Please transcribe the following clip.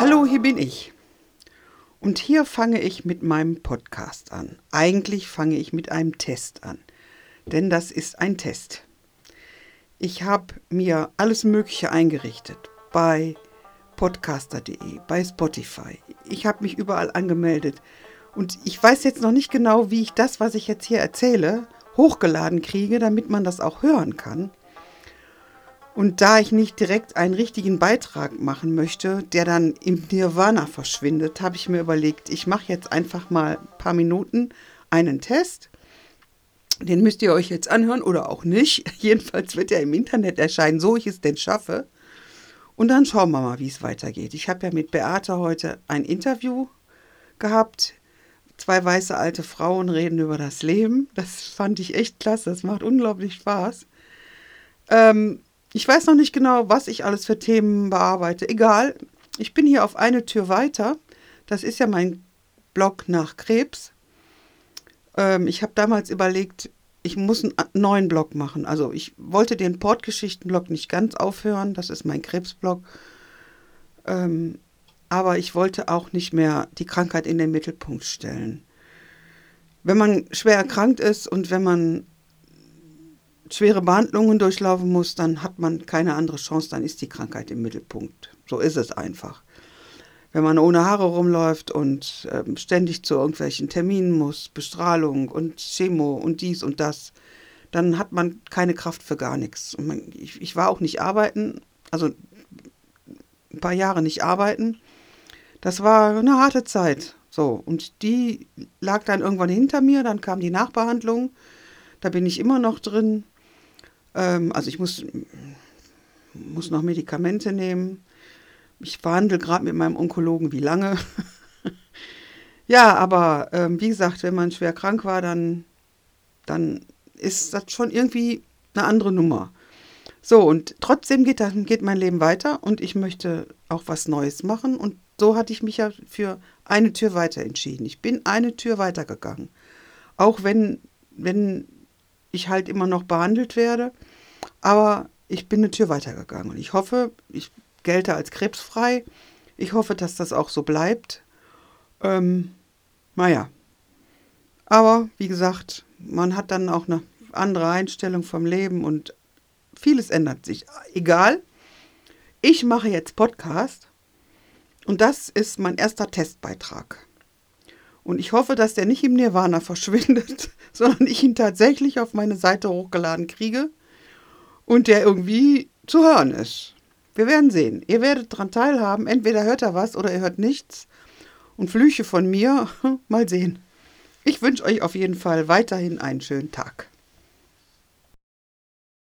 Hallo, hier bin ich. Und hier fange ich mit meinem Podcast an. Eigentlich fange ich mit einem Test an, denn das ist ein Test. Ich habe mir alles Mögliche eingerichtet bei podcaster.de, bei Spotify. Ich habe mich überall angemeldet. Und ich weiß jetzt noch nicht genau, wie ich das, was ich jetzt hier erzähle, hochgeladen kriege, damit man das auch hören kann. Und da ich nicht direkt einen richtigen Beitrag machen möchte, der dann im Nirvana verschwindet, habe ich mir überlegt, ich mache jetzt einfach mal ein paar Minuten einen Test. Den müsst ihr euch jetzt anhören oder auch nicht. Jedenfalls wird er im Internet erscheinen, so ich es denn schaffe. Und dann schauen wir mal, wie es weitergeht. Ich habe ja mit Beate heute ein Interview gehabt. Zwei weiße alte Frauen reden über das Leben. Das fand ich echt klasse. Das macht unglaublich Spaß. Ähm, ich weiß noch nicht genau, was ich alles für Themen bearbeite. Egal, ich bin hier auf eine Tür weiter. Das ist ja mein Blog nach Krebs. Ähm, ich habe damals überlegt, ich muss einen neuen Blog machen. Also ich wollte den Portgeschichten-Blog nicht ganz aufhören. Das ist mein Krebsblog. Ähm, aber ich wollte auch nicht mehr die Krankheit in den Mittelpunkt stellen. Wenn man schwer erkrankt ist und wenn man schwere Behandlungen durchlaufen muss, dann hat man keine andere Chance, dann ist die Krankheit im Mittelpunkt. So ist es einfach. Wenn man ohne Haare rumläuft und äh, ständig zu irgendwelchen Terminen muss, Bestrahlung und Chemo und dies und das, dann hat man keine Kraft für gar nichts. Man, ich, ich war auch nicht arbeiten, also ein paar Jahre nicht arbeiten. Das war eine harte Zeit. So, und die lag dann irgendwann hinter mir, dann kam die Nachbehandlung. Da bin ich immer noch drin. Ähm, also ich muss, muss noch Medikamente nehmen. Ich verhandle gerade mit meinem Onkologen, wie lange. ja, aber ähm, wie gesagt, wenn man schwer krank war, dann, dann ist das schon irgendwie eine andere Nummer. So, und trotzdem geht, das, geht mein Leben weiter und ich möchte auch was Neues machen. Und so hatte ich mich ja für eine Tür weiter entschieden. Ich bin eine Tür weitergegangen. Auch wenn, wenn ich halt immer noch behandelt werde. Aber ich bin eine Tür weitergegangen und ich hoffe, ich gelte als krebsfrei. Ich hoffe, dass das auch so bleibt. Ähm, naja. Aber wie gesagt, man hat dann auch eine andere Einstellung vom Leben und vieles ändert sich. Egal. Ich mache jetzt Podcast und das ist mein erster Testbeitrag. Und ich hoffe, dass der nicht im Nirvana verschwindet, sondern ich ihn tatsächlich auf meine Seite hochgeladen kriege und der irgendwie zu hören ist. Wir werden sehen. Ihr werdet daran teilhaben. Entweder hört er was oder ihr hört nichts. Und Flüche von mir, mal sehen. Ich wünsche euch auf jeden Fall weiterhin einen schönen Tag.